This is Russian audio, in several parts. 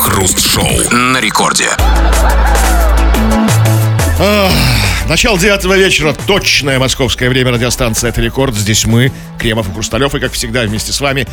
Крем-хруст-шоу на рекорде. Начало девятого вечера, точное московское время, радиостанция «Это рекорд». Здесь мы, Кремов и Хрусталев, и, как всегда, вместе с вами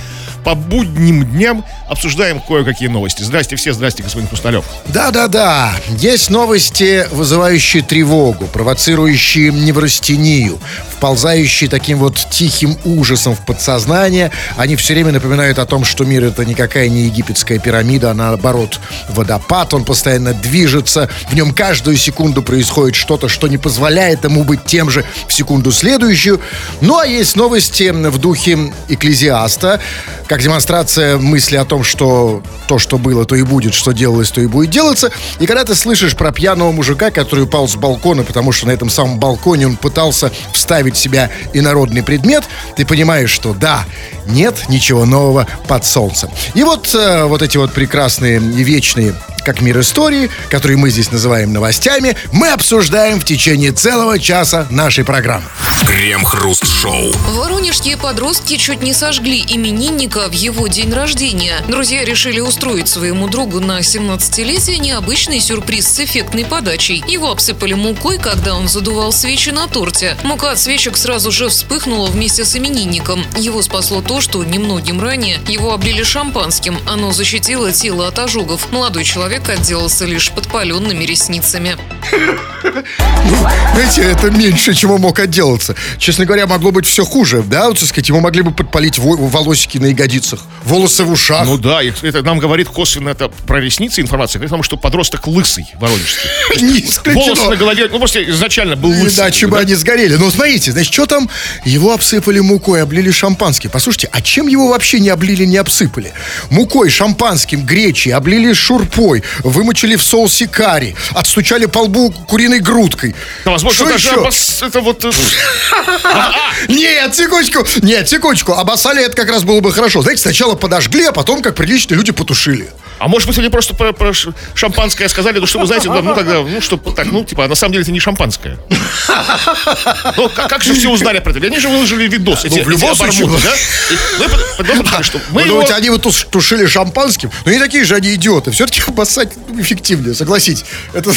по будним дням обсуждаем кое-какие новости. Здрасте все, здрасте, господин Хрусталев. Да-да-да, есть новости, вызывающие тревогу, провоцирующие неврастению, вползающие таким вот тихим ужасом в подсознание. Они все время напоминают о том, что мир это никакая не египетская пирамида, а наоборот водопад, он постоянно движется, в нем каждую секунду происходит что-то, что не позволяет ему быть тем же в секунду следующую. Ну а есть новости в духе экклезиаста, как демонстрация мысли о том, что то, что было, то и будет, что делалось, то и будет делаться. И когда ты слышишь про пьяного мужика, который упал с балкона, потому что на этом самом балконе он пытался вставить в себя инородный предмет, ты понимаешь, что да, нет ничего нового под солнцем. И вот, э, вот эти вот прекрасные и вечные как мир истории, который мы здесь называем новостями, мы обсуждаем в течение целого часа нашей программы. Крем-хруст-шоу. Воронежские подростки чуть не сожгли именинника в его день рождения. Друзья решили устроить своему другу на 17-летие необычный сюрприз с эффектной подачей. Его обсыпали мукой, когда он задувал свечи на торте. Мука от свечек сразу же вспыхнула вместе с именинником. Его спасло то, что немногим ранее его облили шампанским. Оно защитило тело от ожогов. Молодой человек отделался лишь подпаленными ресницами. Знаете, это меньше, чего мог отделаться. Честно говоря, могло быть все хуже, да? Вот, так сказать, ему могли бы подпалить во- волосики на ягодицах, волосы в ушах. Ну да, это нам говорит косвенно это про ресницы информация, говорит том, что подросток лысый воронежский. не. Волосы на голове, ну просто изначально был лысый. Иначе бы они сгорели. Ну, смотрите, значит, что там? Его обсыпали мукой, облили шампанским. Послушайте, а чем его вообще не облили, не обсыпали? Мукой, шампанским, гречей, облили шурпой, вымочили в соусе карри, отстучали по лбу куриной грудкой. Да, возможно, Что даже еще? обос- это вот... э, Нет, секундочку, нет, секундочку. Обоссали это как раз было бы хорошо. Знаете, сначала подожгли, а потом, как приличные люди, потушили. А может быть, они просто про, про шампанское сказали, ну что вы знаете, да, ну тогда, ну что, так, ну типа, а на самом деле это не шампанское. Ну, как, как же все узнали про это? Они же выложили видос, эти, Ну, в любом случае, да? И мы подумали, что мы Вы его... думаете, они вот туш- тушили шампанским? Ну, не такие же они идиоты. Все-таки обоссать эффективнее, согласитесь. Это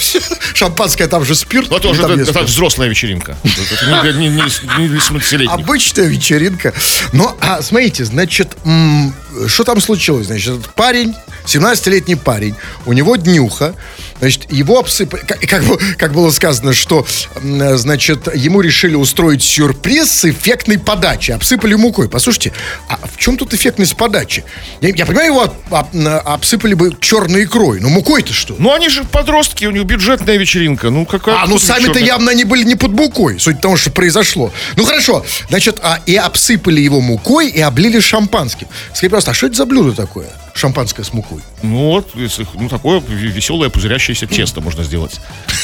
шампанское, там же спирт. Или тоже это, это взрослая вечеринка. Это не не, не- не для 17-летних. Обычная вечеринка. Ну, а смотрите, значит, м, что там случилось? Значит, этот парень, 17-летний парень, у него днюха, значит, его обсыпали, как, как как было сказано, что, значит, ему решили устроить сюрприз с эффектной подачей, обсыпали мукой. Послушайте, а в чем тут эффектность подачи? Я, я понимаю, его об- об- обсыпали бы черной икрой, но мукой-то что? Ну, они же подростки, у них бюджетная вечеринка. Ну, какая А, ну сами-то явно они были не под мукой, суть того, что произошло. Ну хорошо, значит, а, и обсыпали его мукой и облили шампанским. Скажи, пожалуйста, а что это за блюдо такое? Шампанское с мукой. Ну, вот, ну, такое веселое пузырящееся тесто можно сделать.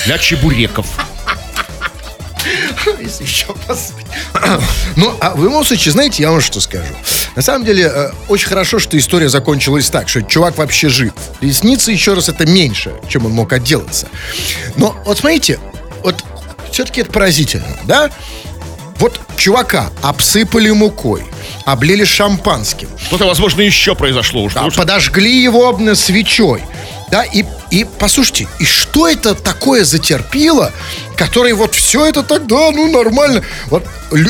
Для чебуреков. Если еще. Ну, а в любом случае, знаете, я вам что скажу. На самом деле, э, очень хорошо, что история закончилась так, что чувак вообще жив. Ресницы, еще раз, это меньше, чем он мог отделаться. Но вот смотрите, вот все-таки это поразительно, да? Вот чувака обсыпали мукой, облили шампанским, Что-то, возможно, еще произошло уж. Да, что- подожгли его м, свечой. Да, и, и послушайте, и что это такое затерпило, который вот все это тогда, ну, нормально. Вот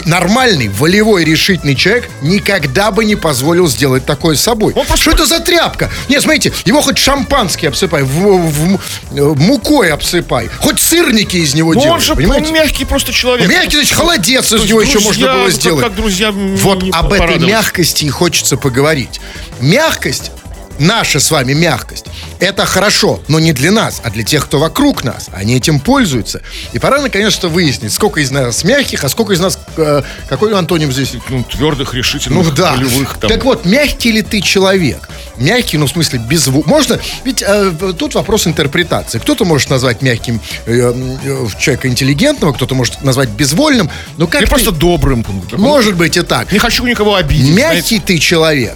нормальный, волевой, решительный человек никогда бы не позволил сделать такое с собой. Он Что это за тряпка? Нет, смотрите, его хоть шампанский обсыпай, в, в- м- э, мукой обсыпай, хоть сырники из него Ну, делай, он же понимаете? мягкий просто человек. Мягкий, значит, холодец То из него еще друзья, можно было сделать. как друзья, Вот не об этой мягкости и хочется поговорить. Мягкость, наша с вами мягкость, это хорошо, но не для нас, а для тех, кто вокруг нас. Они этим пользуются. И пора наконец-то выяснить, сколько из нас мягких, а сколько из нас... э, какой антоним здесь? Ну, твердых, решительных, Ну да. волевых там. Так вот, мягкий ли ты человек? Мягкий, ну, в смысле, без. Можно, ведь э, тут вопрос интерпретации. Кто-то может назвать мягким э, э, человека интеллигентного, кто-то может назвать безвольным. Но как Или ты- просто добрым. Может быть и так. Не хочу никого обидеть. знаете. Мягкий ты человек.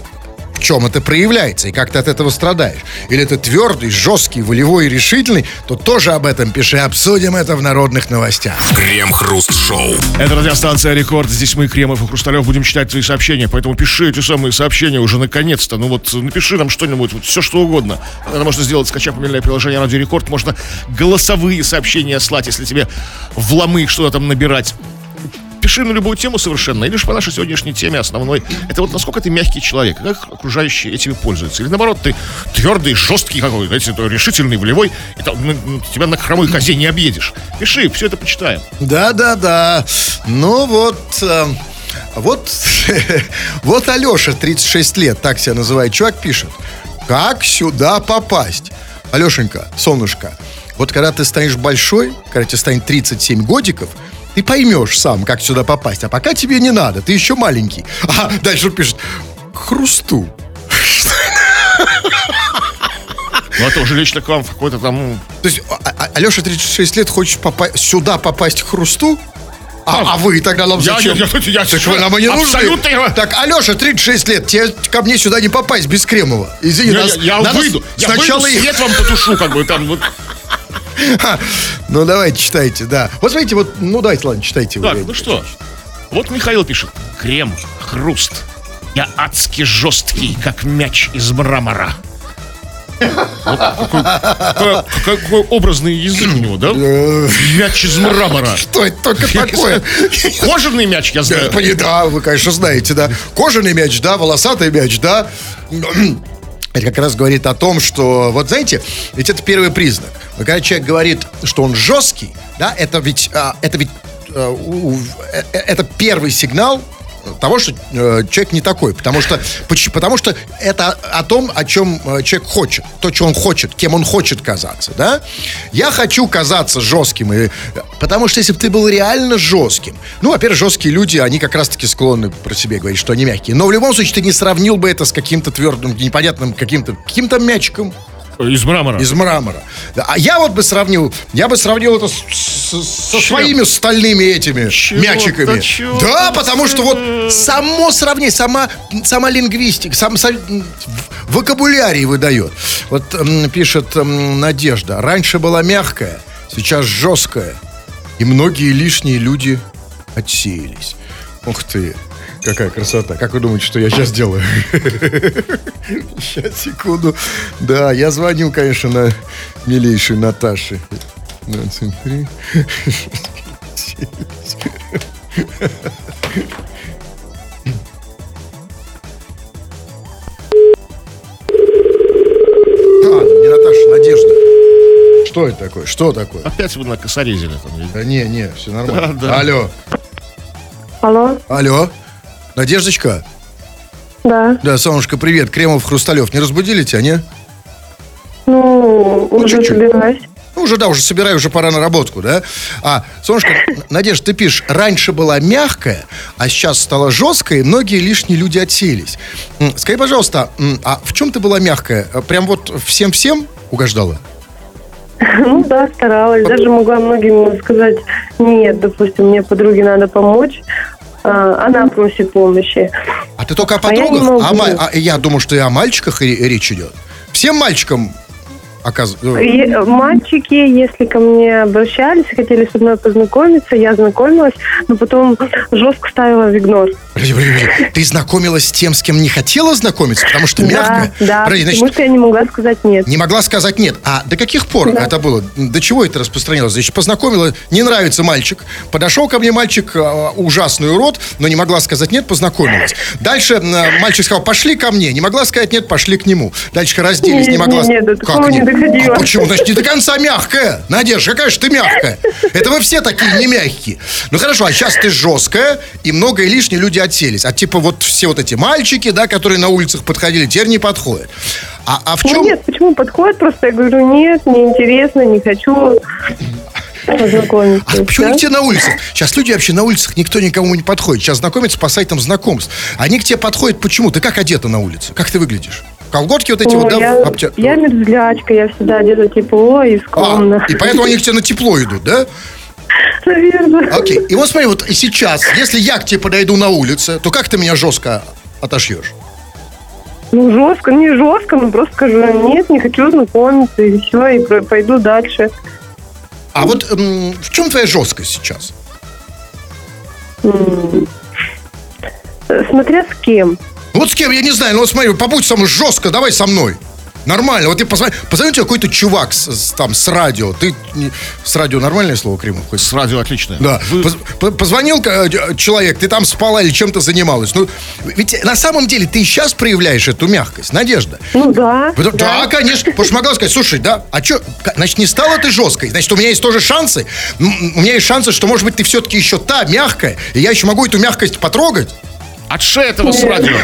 Чем это проявляется и как ты от этого страдаешь. Или ты твердый, жесткий, волевой и решительный, то тоже об этом пиши. Обсудим это в народных новостях. Крем-хруст-шоу. Это радиостанция Рекорд. Здесь мы, Кремов и Хрусталев, будем читать твои сообщения. Поэтому пиши эти самые сообщения уже наконец-то. Ну вот напиши нам что-нибудь, вот все что угодно. Это можно сделать, скачав мобильное приложение Радио Рекорд. Можно голосовые сообщения слать, если тебе вломы что-то там набирать пиши на любую тему совершенно, или же по нашей сегодняшней теме основной. Это вот насколько ты мягкий человек, как окружающие этими пользуются. Или наоборот, ты твердый, жесткий какой, знаете, решительный, волевой, и там, ну, тебя на хромой козе не объедешь. Пиши, все это почитаем. Да-да-да. Ну вот... Э, вот, вот Алеша, 36 лет, так себя называет чувак, пишет. Как сюда попасть? Алешенька, солнышко, вот когда ты станешь большой, когда тебе станет 37 годиков, ты поймешь сам, как сюда попасть. А пока тебе не надо, ты еще маленький. А дальше он пишет, к хрусту. Ну, это уже лично к вам в какой-то там... ну, То есть а- а- Алеша 36 лет хочет попа- сюда попасть к хрусту? А, а вы тогда нам Я- зачем? я- я- я- так вы нам и не нужны. абсолютно я- Так, Алеша, 36 лет, тебе ко мне сюда не попасть без Кремова. Извини, Я, нас- я- я надо выйду, я сначала выйду, их- свет вам потушу, как бы там вот. Ну, давайте, читайте, да. Вот смотрите, вот, ну, давайте, ладно, читайте. Так, ну что, вот Михаил пишет. Крем, хруст. Я адски жесткий, как мяч из мрамора. Вот какой, какой- какой образный язык у него, да? Э, Мяч из мрамора. Что это только такое? Кожаный мяч, я знаю. пони- Да, вы, конечно, знаете, да. Кожаный мяч, да, волосатый мяч, да. Это как раз говорит о том, что, вот знаете, ведь это первый признак. Когда человек говорит, что он жесткий, да, это ведь, а, это ведь, а, э, э, это первый сигнал того, что э, человек не такой, потому что, потому что это о том, о чем э, человек хочет, то, что он хочет, кем он хочет казаться, да? Я хочу казаться жестким, и, потому что если бы ты был реально жестким, ну, во-первых, жесткие люди, они как раз-таки склонны про себя говорить, что они мягкие, но в любом случае ты не сравнил бы это с каким-то твердым, непонятным каким-то, каким-то мячиком, Из мрамора. из мрамора. А я вот бы сравнил, я бы сравнил это с- с- со Чем? своими стальными этими Чего-то, мячиками. чего-то Да, потому что вот само сравнение, сама, сама лингвистика, сам, сам- вокабулярий выдает. Вот пишет Надежда, раньше была мягкая, сейчас жесткая, и многие лишние люди отсеялись. Ух ты, какая красота. Как вы думаете, что я сейчас делаю? Сейчас, секунду. Да, я звоню, конечно, на милейшей Наташе. 23. А, не Наташа, Надежда. Что это такое? Что такое? Опять вы накосорезили там. Да не, не, все нормально. Да, да. Алло, Алло, алло. Надеждочка? да. Да, солнышко, привет. Кремов, Хрусталев. Не разбудили тебя, не? Ну, уже чуть-чуть. собираюсь. Ну, уже, да, уже собираю, уже пора на работку, да? А, солнышко, Надежда, ты пишешь, раньше была мягкая, а сейчас стала жесткой, и многие лишние люди отсеялись. Скажи, пожалуйста, а в чем ты была мягкая? А Прям вот всем-всем угождала? Ну да, старалась. Даже могла многим сказать, нет, допустим, мне подруге надо помочь. А, Она просит помощи. А ты только о А я подругах? А ма- а я думал, что и о мальчиках ре- речь идет. Всем мальчикам оказывается. И мальчики, если ко мне обращались, хотели со мной познакомиться, я знакомилась, но потом жестко ставила в игнор. Подожди, подожди, подожди. Ты знакомилась с тем, с кем не хотела знакомиться, потому что мягкая? Да, да, Подожди, значит, потому что я не могла сказать нет. Не могла сказать нет. А до каких пор Да. это было? До чего это распространилось? Значит, познакомила, не нравится мальчик. Подошел ко мне мальчик, э, ужасный урод, но не могла сказать нет, познакомилась. Дальше мальчик сказал, пошли ко мне. Не могла сказать нет, пошли к нему. Дальше разделись, не Нет, могла... нет, нет, до такого А почему? Значит, не до конца мягкая. Надежда, какая же ты мягкая? Это вы все такие не мягкие. Ну хорошо, а сейчас ты жесткая, и много и лишние люди отселись. А типа вот все вот эти мальчики, да, которые на улицах подходили, теперь не подходят. А, а в чем... Ну нет, почему подходит? Просто я говорю, нет, неинтересно, не хочу познакомиться. А почему не всё. те на улицах? Сейчас люди вообще на улицах, никто никому не подходит. Сейчас знакомятся по сайтам знакомств. Они к тебе подходят почему? Ты как одета на улице? Как ты выглядишь? Колготки вот эти Ну, вот, да? я, обтя- я мерзлячка, я всегда одета тепло и А, скромно. и поэтому они к тебе на тепло идут, да? Наверное. Окей. И вот смотри, вот сейчас, если я к тебе подойду на улице, то как ты меня жестко отошьешь? Ну, жестко, не жестко, но просто скажу, нет, не хочу знакомиться, и все, и пойду дальше. А вот м, в чем твоя жесткость сейчас? Э, Смотря с кем. Вот с кем, я не знаю, ну вот смотри, побудь со мной жестко, давай со мной. Нормально. Вот ты позвони, позвони тебе какой-то чувак с, с- там с радио. Ты не- с радио нормальное слово, Кремов? хоть? С радио отличное. Да. Вы- Поз- по- позвонил э, человек, ты там спала или чем-то занималась. Ну, ведь на самом деле ты сейчас проявляешь эту мягкость, Надежда. Ну да. Потому- Да, конечно. Потому что могла сказать, слушай, да, а что, значит, не стала ты жесткой? Значит, у меня есть тоже шансы. У меня есть шансы, что, может быть, ты все-таки еще та, мягкая, и я еще могу эту мягкость потрогать. Отшей этого с радио.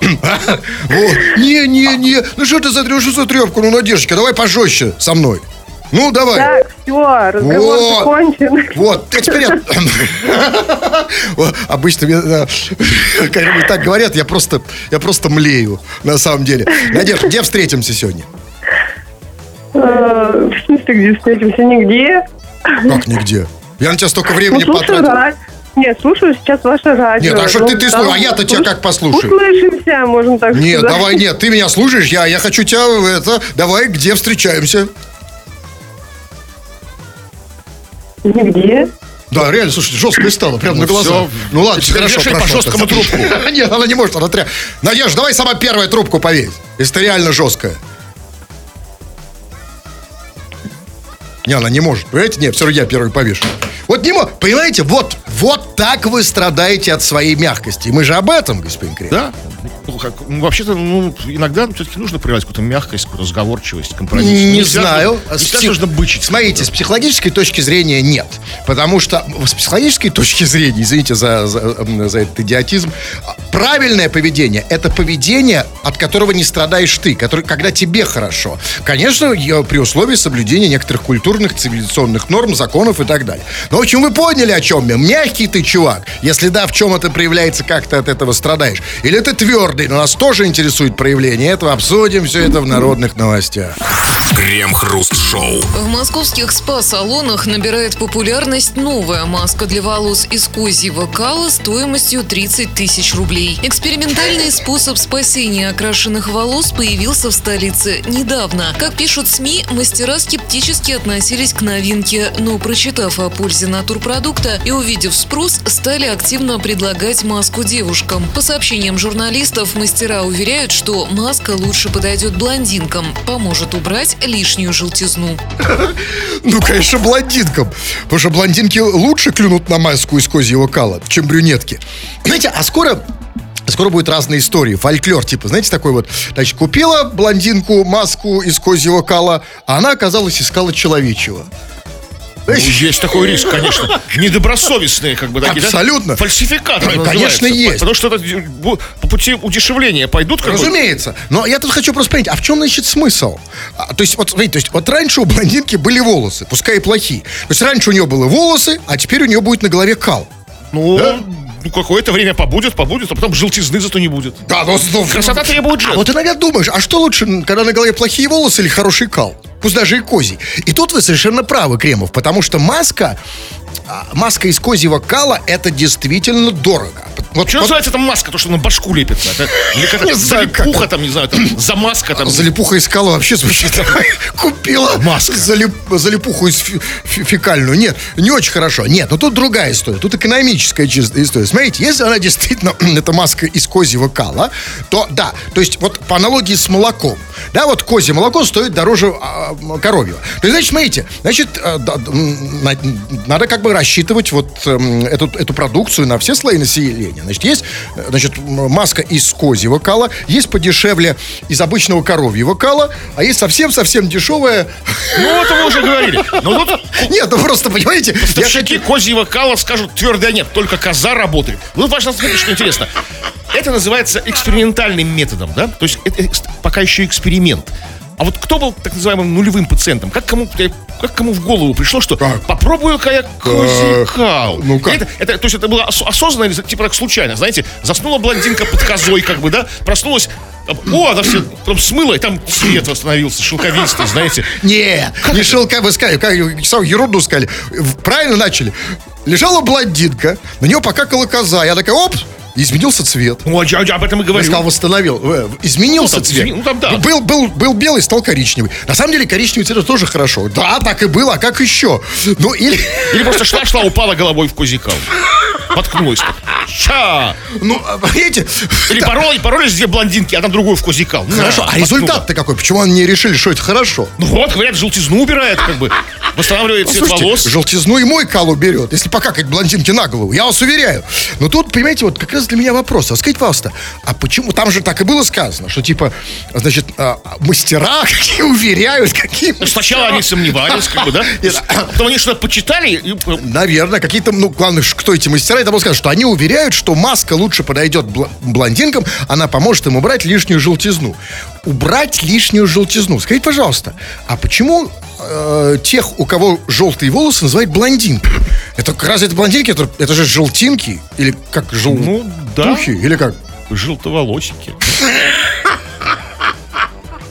Вот. Не, не, не. Ну что ты за трё- что за трепку? Ну, Надеждочка, давай пожестче со мной. Ну, давай. Так, все, разговор Вот. закончен. Вот. Вот, Обычно мне, да, когда мне так говорят, я просто, я просто млею, на самом деле. Надежда, где встретимся сегодня? Э, В смысле, где встретимся? Нигде. Как нигде? Я на тебя столько Ну, времени слушаю потратил. Нет, слушаю сейчас ваше радио. Нет, а что Ну, ты- ты там слушай, а я-то тебя как послушаю? Услышимся, можно так Нет, сказать. давай, нет, ты меня слушаешь, я, я хочу тебя, это, давай, где встречаемся? Нигде. Да, реально, слушай, жестко стало, прям на Ну, глаза. всё. Ну ладно, Теперь хорошо, вешай по жесткому трубку. Нет, она не может, она тря... Надежда, давай сама первая трубку повесь, если ты реально жесткая. Не, она не может. Понимаете? Нет, все равно я первый повешу. Вот не мог. Понимаете, вот, вот так вы страдаете от своей мягкости. Мы же об этом, господин Крем. Да? Ну, как, ну, вообще-то, ну, иногда все-таки нужно проявлять какую-то мягкость, какую-то разговорчивость, компромисс. Не знаю. Не С всегда псих- нужно бычить. Смотрите, с психологической точки зрения нет. Потому что с психологической точки зрения, извините за, за, за этот идиотизм, а, правильное поведение – это поведение, от которого не страдаешь ты, который, когда тебе хорошо. Конечно, я- при условии соблюдения некоторых культурных, цивилизационных норм, законов и так далее. Но, в общем, вы поняли, о чем я. Мягкий ты чувак. Если да, в чем это проявляется, как ты от этого страдаешь. Или ты твердый, но нас тоже интересует проявление этого. Обсудим все это в народных новостях. Крем-хруст-шоу. В московских спа-салонах набирает популярность новая маска для волос из козьего кала стоимостью 30 тысяч рублей. Экспериментальный способ спасения окрашенных волос появился в столице недавно. Как пишут СМИ, мастера скептически относились к новинке, но прочитав о пользе натурпродукта и увидев спрос, стали активно предлагать маску девушкам. По сообщениям журналистов, мастера уверяют, что маска лучше подойдет блондинкам, поможет убрать лишнюю желтизну. Ну, конечно, блондинкам. Потому что блондинки лучше клюнут на маску из козьего кала, чем брюнетки. Знаете, а скоро... Скоро будут разные истории, фольклор, типа, знаете, такой вот, значит, купила блондинку маску из козьего кала, а она оказалась из кала человечего. Ну, есть такой риск, конечно. Недобросовестные, как бы такие. да? Абсолютно. Фальсификаторы Ну, конечно, есть. Потому что это по пути удешевления пойдут, как бы. Разумеется. Но я тут хочу просто понять, а в чем, значит, смысл? А, то есть, вот, смотрите, то есть, вот раньше у блондинки были волосы, пускай и плохие. То есть, раньше у нее было волосы, а теперь у нее будет на голове кал. Ну, Да? Ну, какое-то время побудет, побудет, а потом желтизны зато не будет. Да, ну, Красота требует А жертв. вот иногда думаешь, а что лучше, когда на голове плохие волосы или хороший кал? Пусть даже и козий. И тут вы совершенно правы, Кремов, потому что маска, а, маска из козьего кала, это действительно дорого. Вот, Что вот называется там маска, то, что на башку лепится? Это, или Не как залипуха там, не знаю, там, замазка там. залипуха из кала вообще звучит. Купила Маска. залип- залипуху из фекальную. Нет, не очень хорошо. Нет, но тут другая история. Тут экономическая чистая история. Смотрите, если она действительно, эта маска из козьего кала, то да, то есть вот по аналогии с молоком, да, вот козье молоко стоит дороже а, коровьего. То есть, значит, смотрите, значит, э, да, надо как бы рассчитывать вот эм, эту, эту продукцию на все слои населения. Значит, есть, э, значит, маска из козьего кала, есть подешевле из обычного коровьего кала, а есть совсем-совсем дешевая... Ну, это мы уже говорили. Но тут Нет, ну просто, понимаете, я поставщики козьего кала скажут твердо нет, только коза работает. Ну, важно сказать, что интересно. Это называется экспериментальным методом, да? То есть это экс- пока еще эксперимент. А вот кто был так называемым нулевым пациентом? Как кому, как кому в голову пришло, что Так. попробую-ка я козий кал? ну как? Это, это- то есть это было ос- осознанно или типа так случайно? Знаете, заснула блондинка под козой, как бы, да? Проснулась, о, она все, потом смыла, и там цвет восстановился, шелковистый, знаете. Не, не шелка, вы сказали, как самую ерунду сказали. Правильно начали. Лежала блондинка, на нее покакала коза. Я такая, оп, изменился цвет. Ну, а я- я об этом и Я говорю. сказал, восстановил. Э, Изменился Ну, там, цвет. ну, там, да. Был, был, был белый, стал коричневый. На самом деле коричневый цвет тоже хорошо. Да, так и было, а как еще? Ну, или... Или просто шла-шла, упала головой в козикал. Поткнулась так. Ща! Ну, а, понимаете? Или поролись, поролись две блондинки, а там другую в козикал. На, Хорошо, а результат-то какой? Почему они не решили, что это хорошо? Ну вот, говорят, желтизну убирает, как бы. Восстанавливает цвет Слушайте, волос. желтизну и мой кал уберет, если покакать блондинки на голову, я вас уверяю. Но тут, понимаете, вот как раз для меня вопрос. А скажите, пожалуйста, а почему, там же так и было сказано, что типа, значит, а, мастера какие уверяют, какие Ну, Сначала они сомневались, как бы, да? Потом они что-то почитали, э, Наверное, какие-то, ну, главное, кто эти мастера, было сказано, что они уверяют, что маска лучше подойдет бл- блондинкам, она поможет им убрать лишнюю желтизну. Убрать лишнюю желтизну. Скажите, пожалуйста, а почему э, тех, у кого желтые волосы, называют блондинками? Это разве это блондинки? Это, это же желтинки? Или как желтухи? Ну, да. Или как? желтоволосики.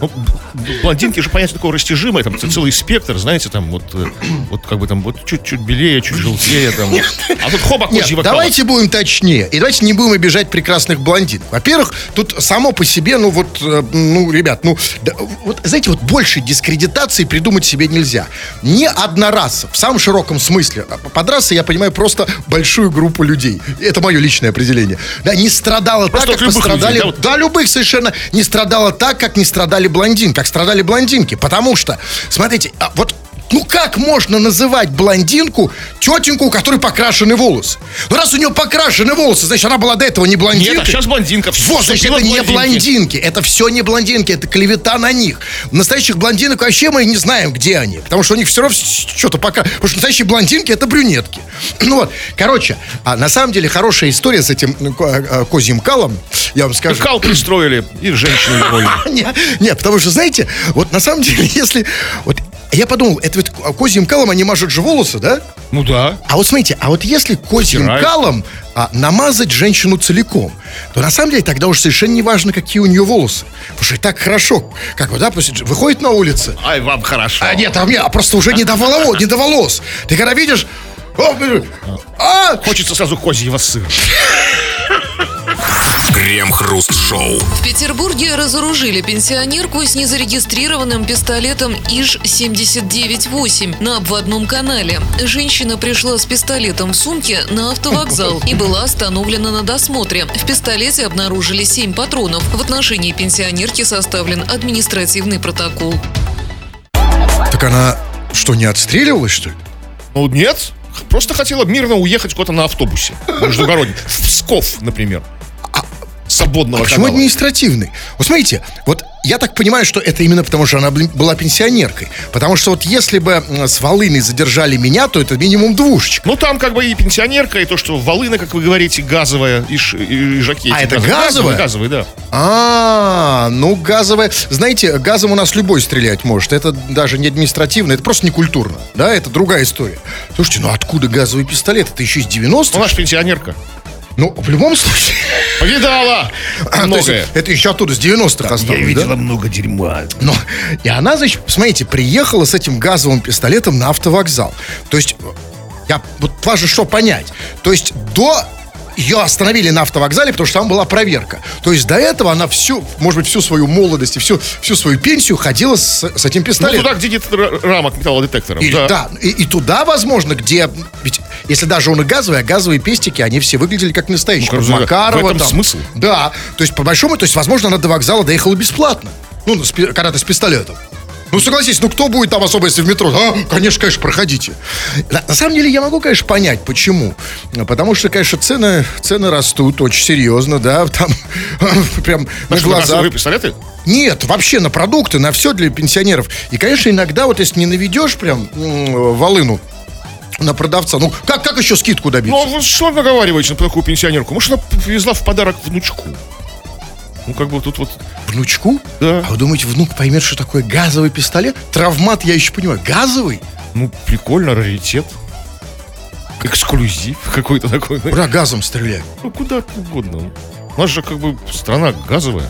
Блондинки же понятие такое растяжимое, там целый спектр, знаете, там вот, э, вот как бы там вот чуть-чуть белее, чуть желтее, там. А тут хоба Нет, давайте будем точнее. И давайте не будем обижать прекрасных блондин. Во-первых, тут само по себе, ну вот, э, ну, ребят, ну, да, вот, знаете, вот больше дискредитации придумать себе нельзя. Ни одна раса, в самом широком смысле. А Под расой я понимаю просто большую группу людей. Это мое личное определение. Да, не страдала Просто так, как пострадали... людей, да, вот? Да, любых совершенно. Не страдала так, как не страдали блондин, страдали блондинки. Потому что, смотрите, а вот ну как можно называть блондинку тетеньку, у которой покрашены волосы? Ну раз у нее покрашены волосы, значит она была до этого не блондинкой. Нет, а сейчас блондинка. Вот, значит, это не блондинки, это все не блондинки, это клевета на них. Настоящих блондинок вообще мы не знаем, где они, потому что у них все равно что-то пока... Потому что настоящие блондинки это брюнетки. Ну вот, короче, а на самом деле хорошая история с этим ну, э, козьим калом, я вам скажу. Кал пристроили, и женщину довольны. Не, не, потому что, знаете, вот на самом деле, если... Вот я подумал, это вот козьим калом они мажут же волосы, да? Ну да. А вот смотрите, а вот если козьим Стирают. калом а, намазать женщину целиком, то на самом деле тогда уж совершенно не важно, какие у нее волосы. Потому что и так хорошо. Как вот, да, после- выходит на улице. Ай, вам хорошо. А нет, а мне а просто уже не до волос, не до волос. Ты когда видишь... о, блин, А, Хочется сразу козьего сыра. Крем-хруст-шоу. В Петербурге разоружили пенсионерку с незарегистрированным пистолетом ИЖ-79-8 на обводном канале. Женщина пришла с пистолетом в сумке на автовокзал и была остановлена на досмотре. В пистолете обнаружили 7 патронов. В отношении пенсионерки составлен административный протокол. так она что, не отстреливалась, что ли? Ну нет, просто хотела мирно уехать куда-то на автобусе. Междугородний. В Псков, например. Свободного А почему канала. административный? Вот смотрите, вот я так понимаю, что это именно потому, что она была пенсионеркой. Потому что вот если бы с Волыной задержали меня, то это минимум двушечка. Ну, там как бы и пенсионерка, и то, что волына, как вы говорите, газовая, и, ш, и, жаки. А, это газовая? Газовый, да. А, ну газовая. Знаете, газом у нас любой стрелять может. Это даже не административно, это просто не культурно. Да, это другая история. Слушайте, ну откуда газовый пистолет? Это еще из 90-х? Ну, наша пенсионерка. Ну, в любом случае. Повидала то есть многое. это еще оттуда, с 90-х осталось, да? много дерьма. Но, и она, значит, смотрите, приехала с этим газовым пистолетом на автовокзал. То есть, я, вот важно что понять. То есть, до ее остановили на автовокзале, потому что там была проверка. То есть до этого она всю, может быть, всю свою молодость и всю, всю свою пенсию ходила с, с этим Ну, пистолетом. туда, где нет рамок металлодетекторов. Или- да, и, и туда, возможно, где... Ведь если даже он и газовый, а газовые пестики, они все выглядели как настоящие. Ну, Как. Макарова В этом там. смысл. Да, то есть, по большому, то есть, возможно, она до вокзала доехала бесплатно. Ну, когда ты с пистолетом. Ну, согласись, ну кто будет там особо, если в метро? А, конечно, конечно, проходите. На, на самом деле, я могу, конечно, понять, почему. Потому что, конечно, цены, цены растут очень серьезно, да, там прям на что, глазах. газовые пистолеты? Нет, вообще на продукты, на все для пенсионеров. И, конечно, иногда вот если не наведешь прям волыну на продавца, ну как, как еще скидку добиться? Ну, а вы что наговариваете на такую пенсионерку? Может, она привезла в подарок внучку? Ну, как бы тут вот... Внучку? Да. А вы думаете, внук поймет, что такое газовый пистолет? Травмат, я еще понимаю. Газовый? Ну, прикольно, раритет. Эксклюзив какой-то такой. Ура, газом стреляю. Ну, куда угодно. У нас же как бы страна газовая,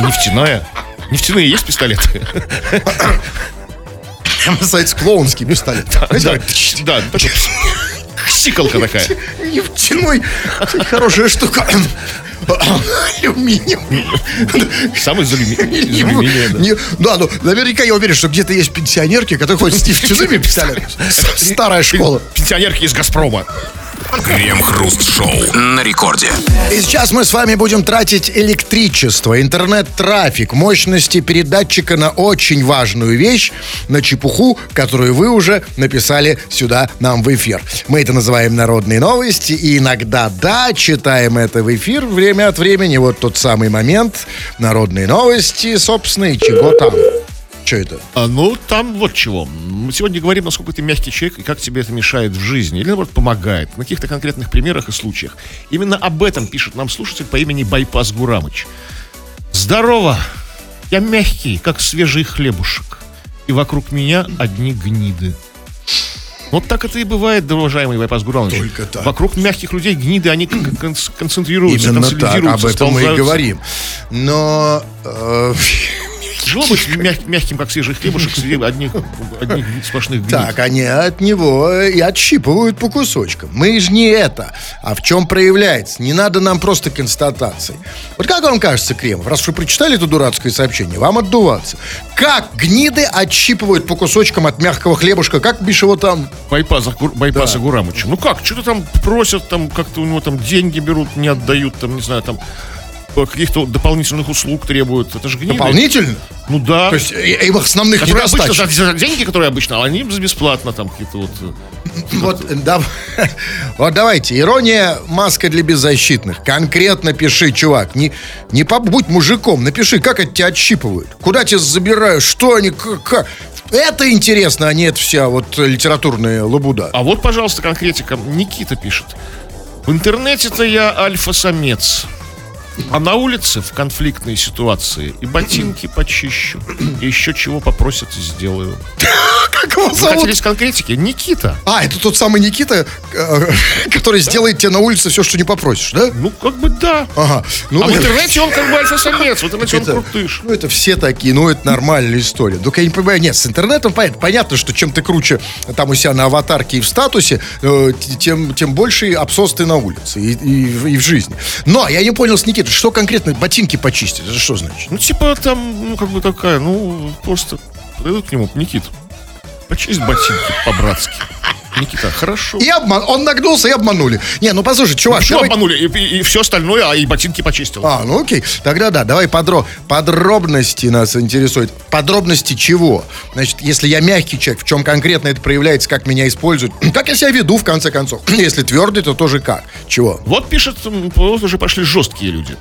нефтяная. Нефтяные есть пистолеты? Называется клоунский пистолет. Да, да, Стиколка такая. Нефтяной. Хорошая штука. Алюминиум. Сам из алюми- из алюминия, Да, ну, наверняка я уверен, что где-то есть пенсионерки, которые ходят с нефтяными пистолетами. Старая школа. Пенсионерки из «Газпрома». Крем-хруст-шоу на рекорде. И сейчас мы с вами будем тратить электричество, интернет-трафик, мощности передатчика на очень важную вещь, на чепуху, которую вы уже написали сюда нам в эфир. Мы это называем народные новости, и иногда, да, читаем это в эфир время от времени. Вот тот самый момент, народные новости, собственно, и чего там. Что это? А, ну, там вот чего. Мы сегодня говорим, насколько ты мягкий человек и как тебе это мешает в жизни. Или, наоборот, помогает. На каких-то конкретных примерах и случаях. Именно об этом пишет нам слушатель по имени Байпас Гурамыч. Здорово! Я мягкий, как свежий хлебушек. И вокруг меня одни гниды. Вот так это и бывает, уважаемый Байпас Гурамыч. Только так. Вокруг мягких людей гниды, они кон- кон- концентрируются, Именно так, об этом мы и говорим. Но... э, Тяжело быть мяг- мягким, как свежий хлебушек, среди одних, одних сплошных гнид. Так, они от него и отщипывают по кусочкам. Мы же не это. А в чем проявляется? Не надо нам просто констатаций. Вот как вам кажется, Кремов, раз вы прочитали это дурацкое сообщение, вам отдуваться. Как гниды отщипывают по кусочкам от мягкого хлебушка? Как бишь его там... Байпаса, Гур- байпаса Гурамыча. Ну как, что-то там просят, там как-то у него там деньги берут, не отдают, там, не знаю, там каких-то дополнительных услуг требуют. Это же гниды. Дополнительно? Ну да. То есть э, им основных которые обычно недостаточно. за, деньги, которые обычно, а они бесплатно там какие-то вот... э, Вот, да, вот давайте, ирония маска для беззащитных. Конкретно пиши, чувак. Не, не побудь мужиком, напиши, как это тебя отщипывают. Куда тебя забирают, что они, как, как. Это интересно, а не это вся вот литературная лабуда. А вот, пожалуйста, конкретика. Никита пишет. В интернете-то я альфа-самец. А на улице в конфликтной ситуации и ботинки почищу, и еще чего попросят, сделаю. Как его Вы зовут? хотели с конкретики? Никита. А, это тот самый Никита, э, который сделает тебе на улице все, что не попросишь, да? Ну, как бы да. Ага. Ну, а в интернете он как бы альфа-самец, в интернете он крутыш. ну, это все такие, ну, это нормальная история. Только я не понимаю, нет, с интернетом понятно, понятно что чем ты круче там у себя на аватарке и в статусе, э, тем, тем больше обсос ты на улице и, и и в жизни. Но я не понял с Никитой, что конкретно ботинки почистить? Это что значит? Ну, типа там, ну, как бы такая, ну, просто подойдут к нему, Никит, почисть ботинки по-братски. Никита, хорошо. И обман, он нагнулся и обманули. Не, ну послушай, чувак, Все давай- обманули, и, все остальное, а и ботинки почистил. А, ну окей. Тогда да, давай подро... подробности нас интересуют. Подробности чего? Значит, если я мягкий человек, в чем конкретно это проявляется, как меня используют, как я себя веду, в конце концов. Если твердый, то тоже как? Чего? Вот пишет, вот уже пошли жесткие люди.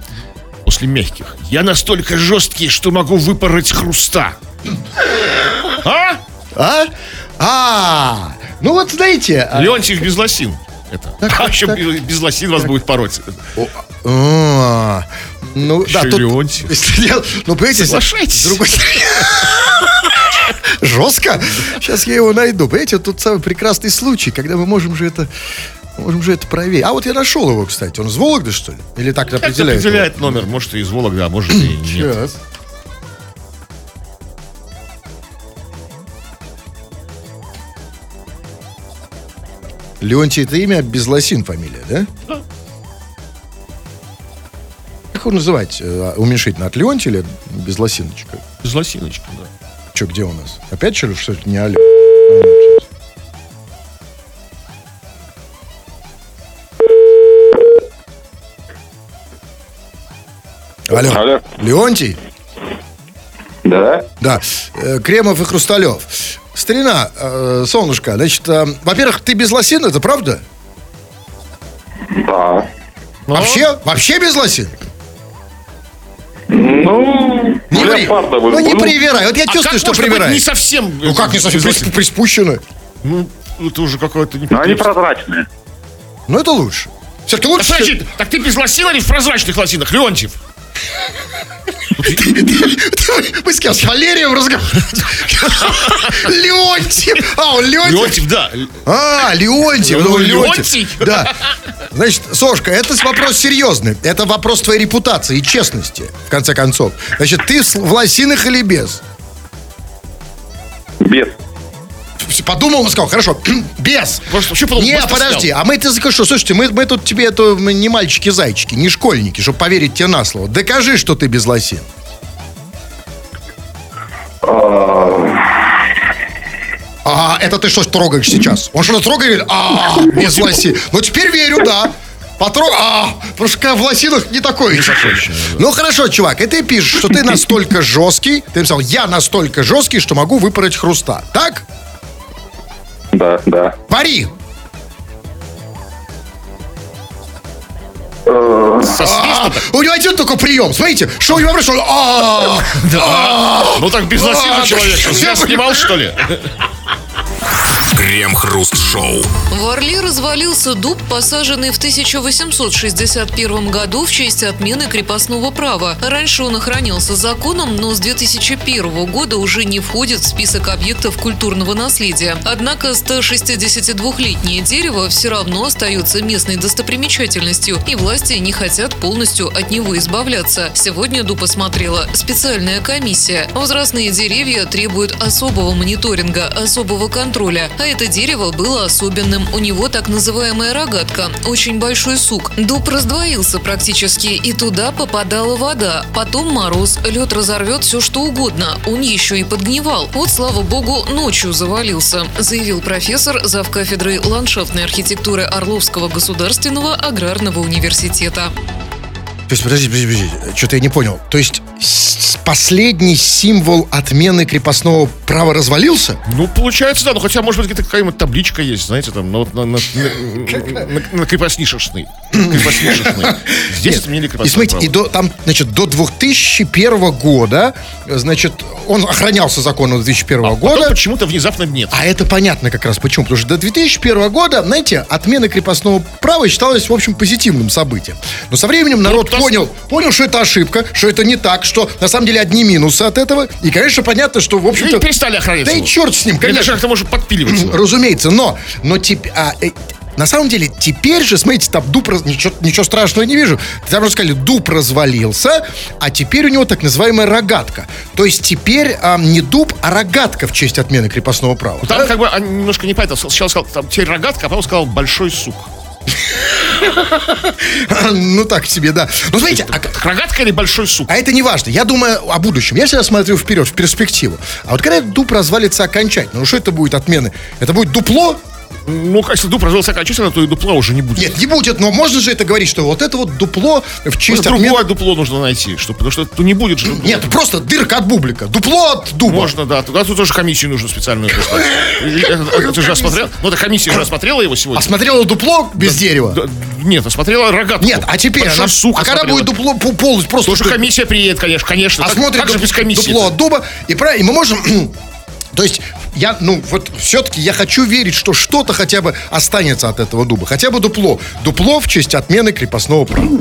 После мягких. Я настолько жесткий, что могу выпороть хруста. А? А? А, ну вот знаете... а- Леонтьев без лосин. Это. Так, а еще без лосин вас будет пороть. А, ну, да, тут... Ну, понимаете, Соглашайтесь. другой Жестко? Сейчас я его найду. Понимаете, вот тут самый прекрасный случай, когда мы можем же это... Можем же это проверить. А вот я нашел его, кстати. Он из Вологды, что ли? Или так определяет? определяет номер. Может, и из Вологды, а может, и нет. Сейчас. Леонтий это имя, Безлосин фамилия, да? Да. Как его называть? Э, Уменьшительно от Леонтия или Безлосиночка? Без лосиночки, да. Че, где у нас? Опять что ли, что это не Алё? А. Алло. Алло. Леонтий? Да? Да. Э, Кремов и Хрусталев. Старина, э, солнышко, значит, э, во-первых, ты без лосин, это правда? Да. Вообще? Вообще без лосин? Ну, Не при- Ну, не привирай. Вот я А чувствую, как что привирай. не совсем... Ну как не совсем без прис- лосин? приспущено? Ну, это уже какое-то Но они прозрачные. Ну это лучше. Все-таки А лучше. Значит, так ты без лосин или в прозрачных лосинах, Леонтьев? Мы с кем? С Валерием разговариваем. Леонтьев. А, он Леонтьев. Леонтьев, да. А, Леонтьев. Ну, Леонтий. Да. Значит, Сошка, это вопрос серьезный. Это вопрос твоей репутации и честности, в конце концов. Значит, ты в лосинах или без? Без. Все подумал, он сказал, хорошо, без. Может, вообще подумал, Не, просто подожди, а мы ты скажешь, что, слушайте, мы, мы тут тебе это не мальчики-зайчики, не школьники, чтобы поверить тебе на слово. Докажи, что ты без лосин. А, это ты что трогаешь сейчас? Он что-то трогает, и а, без лосин. Ну, теперь верю, да. Потрог... А, что в лосинах не такое ощущение. Ну, хорошо, чувак, и ты пишешь, что ты настолько жесткий, ты написал, я настолько жесткий, что могу выпороть хруста. Так? Да, да. Пари! Со свистом так. У него один только прием. Смотрите, что у него прошло. А, Ну так без А, человек. да, я снимал, что ли? Крем-хруст-шоу. В Орле развалился дуб, посаженный в 1861 году в честь отмены крепостного права. Раньше он охранялся законом, но с 2001 года уже не входит в список объектов культурного наследия. Однако 162-летнее дерево все равно остается местной достопримечательностью, и власти не хотят полностью от него избавляться. Сегодня дуб осмотрела специальная комиссия. Возрастные деревья требуют особого мониторинга, особого контроля. А это дерево было особенным. У него так называемая рогатка, очень большой сук. Дуб раздвоился практически, и туда попадала вода. Потом мороз, лед разорвет все что угодно. Он еще и подгнивал. Вот, слава богу, ночью завалился, заявил профессор завкафедры ландшафтной архитектуры Орловского государственного аграрного университета. То есть, подожди, подожди, подожди. Что-то я не понял. То есть, последний символ отмены крепостного права развалился? Ну, получается, да. Ну, хотя, может быть, где-то какая-нибудь табличка есть, знаете, там, ну, вот на, на, на, на, на крепостнишечной. Крепостнишечной. Здесь отменили И крепостное смотрите, право. и до, там, значит, до 2001 года, значит, он охранялся законом 2001 А Потом года. почему-то внезапно нет. А это понятно как раз почему. Потому что до 2001 года, знаете, отмена крепостного права считалась, в общем, позитивным событием. Но со временем народ то- понял, понял, что это ошибка, что это не так, что на самом деле одни минусы от этого. И, конечно, понятно, что, в И общем-то... перестали охранять Да и его. черт с ним, И конечно. как-то может подпиливать его. Разумеется, но, но теперь... на самом деле, теперь же, смотрите, там дуб... раз- Ничего, ничего страшного не вижу. Там же сказали, дуб развалился, а теперь у него так называемая рогатка. То есть теперь а, не дуб, а рогатка в честь отмены крепостного права. Там как бы они немножко не понятно. Сначала сказал, там теперь рогатка, а потом сказал большой сук. ну, так себе, да. Ну, смотрите, а, Рогатка или большой сук? а это не важно. Я думаю о будущем. Я всегда смотрю вперед, в перспективу. А вот когда этот дуб развалится окончательно, ну что это будет отмены? Это будет дупло? Ну, если дуб развился окончательно, то и дупла уже не будет. Нет, не будет, но можно же это говорить, что вот это вот дупло в честь Может, отмены... другое дупло нужно найти, чтобы, потому что то не будет же. Нет, просто дырка от бублика. Дупло от дуба. Можно, да. Туда тут тоже комиссию нужно специальную. И это- Ты же осмотрел? Ну, это комиссия же осмотрела его сегодня. Осмотрела дупло без дерева? Нет, осмотрела рогатку. Нет, а теперь она... а когда будет дупло по- полностью просто... Тоже комиссия приедет, конечно, конечно. Как- осмотрит дупло от дуба, и мы можем... То есть, я, ну, вот все-таки я хочу верить, что что-то хотя бы останется от этого дуба. Хотя бы дупло. Дупло в честь отмены крепостного права.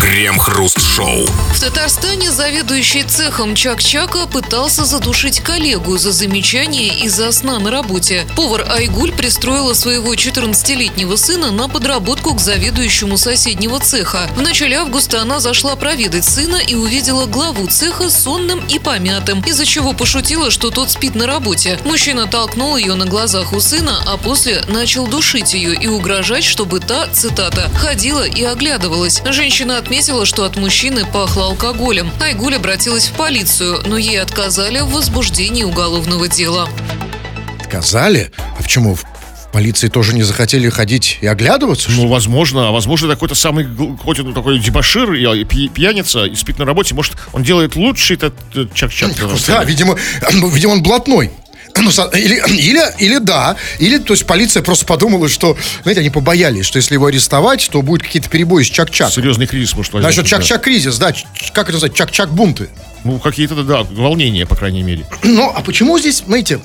Крем-хруст-шоу. В Татарстане заведующий цехом Чак-Чака пытался задушить коллегу за замечание из-за сна на работе. Повар Айгуль пристроила своего 14-летнего сына на подработку к заведующему соседнего цеха. В начале августа она зашла проведать сына и увидела главу цеха сонным и помятым, из-за чего пошутила, что тот спит на работе. Мужчина толкнул ее на глазах у сына, а после начал душить ее и угрожать, чтобы та, цитата, ходила и оглядывалась. Женщина отметила, что от мужчины пахло алкоголем. Айгуль обратилась в полицию, но ей отказали в возбуждении уголовного дела. Сказали? А почему? В полиции тоже не захотели ходить и оглядываться? что? Ну, возможно, а возможно, какой-то самый какой-то ну, такой дебошир и пи- пьяница и спит на работе. Может, он делает лучший этот э, чак-чак. Да, видимо, видимо, он блатной. Ну, или, или, или да, или, то есть, полиция просто подумала, что, знаете, они побоялись, что если его арестовать, то будут какие-то перебои с чак-чак. Серьезный кризис, может, возникнуть. Значит, чак-чак кризис, да, как это называть, чак-чак бунты. да. Ну, какие-то, да, волнения, по крайней мере. Ну, а почему здесь, знаете,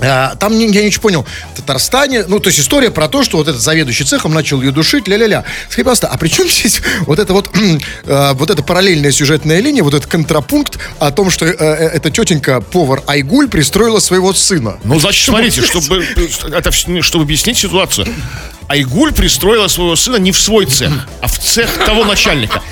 там не- я очень понял, в Татарстане, ну, то есть история про то, что вот этот заведующий цехом начал ее душить, ля-ля-ля. Скажи, пожалуйста, а при чем здесь вот это вот, э, вот эта параллельная сюжетная линия, вот этот контрапункт о том, что э, э, эта тетенька, повар Айгуль, пристроила своего сына? Ну, значит, смотрите, чтобы, это, чтобы объяснить ситуацию. Айгуль пристроила своего сына не в свой цех, а в цех того начальника.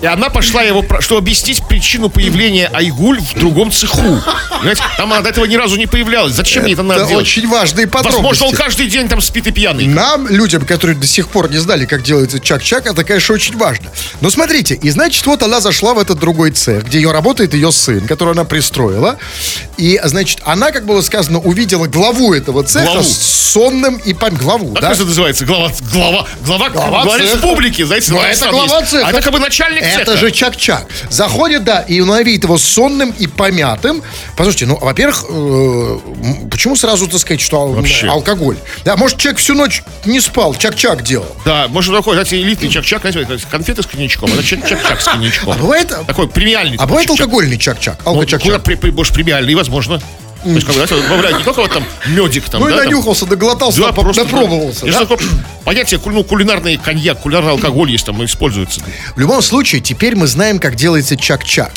И она пошла его, чтобы объяснить причину появления Айгуль в другом цеху. Понимаете, там она до этого ни разу не появлялась. Зачем ей это надо делать? очень важные подробности. Возможно, он каждый день там спит и пьяный. Нам, людям, которые до сих пор не знали, как делается чак-чак, это, конечно, очень важно. Но смотрите, и значит, вот она зашла в этот другой цех, где ее работает ее сын, которого она пристроила. И, значит, она, как было сказано, увидела главу этого цеха Главу. с сонным и пом... Главу, Как да? это называется? Глава, глава, глава, Глава глава цеха. республики, знаете, Ну, глава это глава есть. цеха. А это как бы начальник цеха. Это же чак-чак. Заходит, да, и видит его сонным и помятым. Послушайте, ну, во-первых, э, почему сразу, так сказать, что ал- Вообще. алкоголь? Да, может, человек всю ночь не спал, чак-чак делал. Да, может такой, знаете, элитный чак-чак, знаете, конфеты с коньячком, это чак- чак-чак с коньячком. А бывает, Такой премиальный. а бывает алкогольный чак-чак? Ну, Алко-чак-чак. куда может, премиальный, возможно. То есть, как бы, знаете, добавляют не только вот там медик там, Ну и да, там. нанюхался, доглотался, Да, там, просто напробовался. Есть да? такое понятие ну, кулинарный коньяк, кулинарный алкоголь есть там, используется. В любом случае, теперь мы знаем, как делается чак-чак.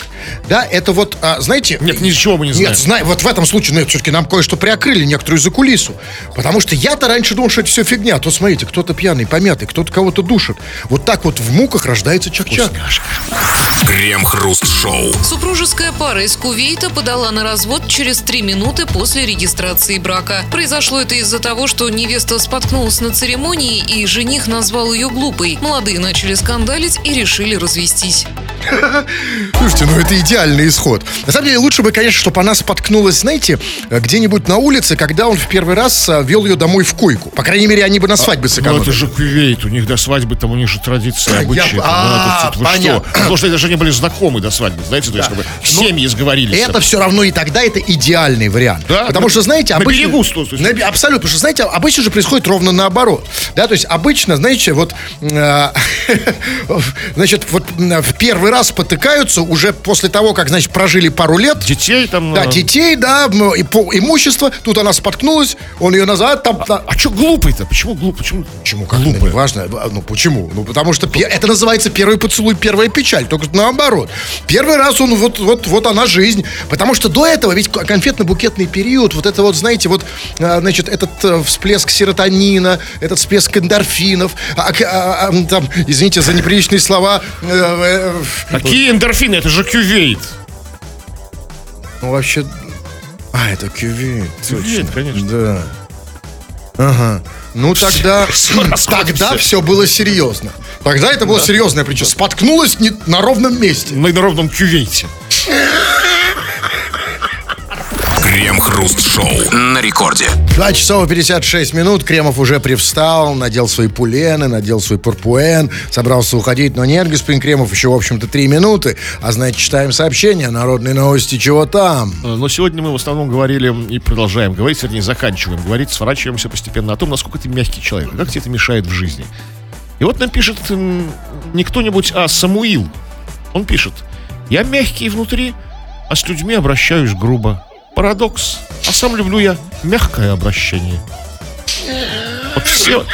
Да, это вот, а, знаете... Нет, ничего мы не знаем. Нет, знаем, вот в этом случае, ну, все-таки нам кое-что приоткрыли, некоторую за кулису. Потому что я-то раньше думал, что это все фигня. То смотрите, кто-то пьяный, помятый, кто-то кого-то душит. Вот так вот в муках рождается чак-чак. Крем-хруст-шоу. Супружеская пара из Кувейта подала на развод через три минуты после регистрации брака. Произошло это из-за того, что невеста споткнулась на церемонии, и жених назвал ее глупой. Молодые начали скандалить и решили развестись. Слушайте, ну это идеальный исход. На самом деле, лучше бы, конечно, чтобы она споткнулась, знаете, где-нибудь на улице, когда он в первый раз э, вел ее домой в койку. По крайней мере, они бы на свадьбе Ну, сэкономили. это же Кувейт, у них до свадьбы там у них же традиция, Я- обычаи. там, а, вы понятно. что? Потому что они даже не были знакомы до свадьбы, знаете, то есть как бы семьи сговорились. Это все равно и тогда это идеальный вариант. Да, потому на- что, знаете, на обычно... берегу, сто- сто- На абсолютно. Потому что, знаете, обычно же происходит ровно наоборот. Да, то есть обычно, знаете, вот... э, значит, вот э, в первый раз потыкаются уже после того, как, значит, прожили пару лет. Детей там... Да, э, детей, да, и по- имущество. Тут она споткнулась, он ее назад там... на- А что глупый-то? Почему глупый? Почему? Почему как глупый? это важно? Ну почему? Ну потому что это называется первый поцелуй, первая печаль, только наоборот. Первый раз он вот вот вот она жизнь, потому что до этого ведь к- конфетно-букетный период, вот это вот знаете вот а, значит этот э, всплеск серотонина, этот всплеск эндорфинов, а, а, а, там извините за неприличные слова. э, э, Какие эндорфины? Это же кювейт. ну вообще, а это Кювейт, точно. конечно. Да. Ага. Ну тогда, расходимся. тогда все было серьезно. Тогда это было серьезное, причем споткнулась не на ровном месте. Мы на ровном кювейте. Крем-хруст-шоу. На рекорде. 2 часов и 56 минут. Кремов уже привстал, надел свои пулены, надел свой пурпуэн, собрался уходить, но нет, господин Кремов, еще, в общем-то, 3 минуты. А значит, читаем сообщения, народные новости, чего там. Э, Но сегодня мы в основном говорили и продолжаем говорить, вернее, заканчиваем говорить, сворачиваемся постепенно о том, насколько ты мягкий человек, как тебе это мешает в жизни. И вот нам пишет не кто-нибудь, а Самуил. Он пишет, я мягкий внутри, а с людьми обращаюсь грубо. Парадокс. А сам люблю я мягкое обращение. Вот все,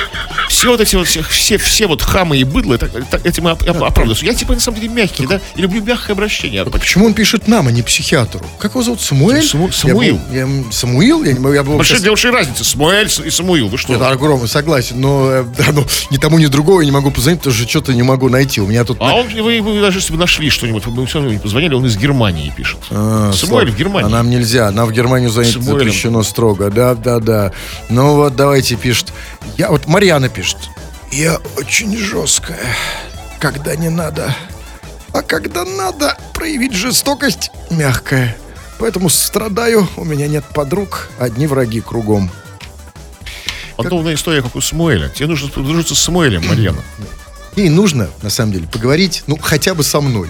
все вот эти вот все, все, все вот хамы и быдло, это, это- этим оп- оп- оправдываются. Я типа на самом деле мягкий, да, и люблю мягкое обращение. А Почему он пишет нам, а не психиатру? Как его зовут? Самуэль? Саму- Я Самуил. был- я м- Самуил? Я, я был Большая сейчас- ушей разница. Самуэль и Самуил. Вы что? Нет, огромный, согласен, но, э, да, ну, ни тому, ни другого я не могу позвонить, потому что что-то не могу найти. У меня тут... А он, вы, вы даже если бы нашли что-нибудь, вы бы все равно не позвонили, он из Германии пишет. А, Самуэль слава- в Германии. А нам нельзя, нам в Германию звонить Самуэлем. запрещено строго. Да, да, да. Ну вот давайте пишет. Я вот Марьяна пишет. Я очень жесткая, когда не надо. А когда надо проявить жестокость, мягкая. Поэтому страдаю, у меня нет подруг, одни враги кругом. Подобная история, как у Самуэля. Тебе нужно подружиться с Самуэлем, Марьяна. Ей нужно, на самом деле, поговорить, ну, хотя бы со мной.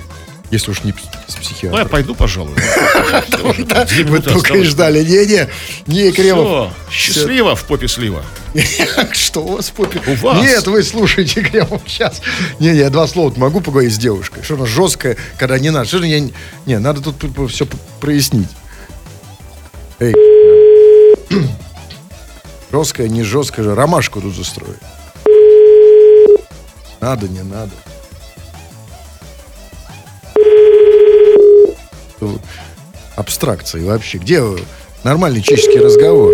Если уж не с Ну, я психиатром. пойду, пожалуй. Вы только и ждали. Не-не, не, Кремов. Счастливо в попе слива. Что у вас попе? У вас. Нет, вы слушайте, Кремов, сейчас. Не, не, я два слова могу поговорить с девушкой. Что она жесткая, когда не надо. Что я... не- надо тут все прояснить. Эй. Жесткая, не жесткая же. Ромашку тут застроить. Надо, не надо. Абстракции вообще. Где нормальный чешский разговор?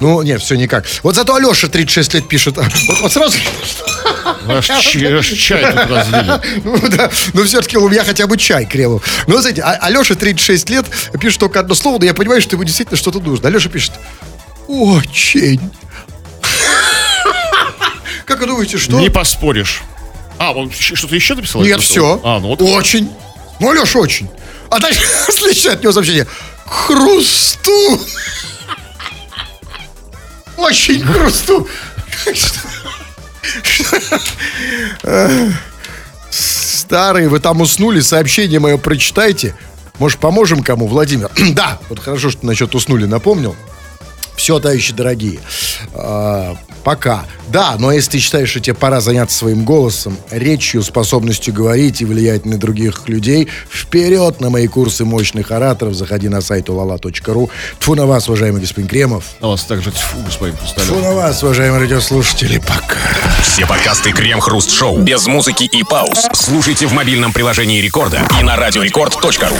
Ну, нет, все никак. Вот зато Алеша 36 лет пишет. Вот, вот сразу... Аж аж чай тут разлили. Ну, да, но все-таки у меня хотя бы чай кремов. Ну, вот знаете, а- Алеша 36 лет пишет только одно слово, но я понимаю, что ему действительно что-то нужно. Алеша пишет, очень. Как вы думаете, что? Не поспоришь. А, он что-то еще написал? Нет, все. А, ну вот. Очень. Ну, Алеша, очень. А дальше следующее от него сообщение. Хрусту. Очень хрусту. Старые, вы там уснули, сообщение мое прочитайте. Может, поможем кому, Владимир? да, вот хорошо, что насчет уснули напомнил. Все, товарищи дорогие. А, пока. Да, но если ты считаешь, что тебе пора заняться своим голосом, речью, способностью говорить и влиять на других людей, вперед на мои курсы мощных ораторов. Заходи на сайт ulala.ru. Тфу на вас, уважаемый господин Кремов. На вас также тьфу, господин Хрусталев. Тфу на вас, уважаемые радиослушатели. Пока. Все подкасты Крем-Хруст Шоу без музыки и пауз слушайте в мобильном приложении Рекорда и на радиорекорд.ру.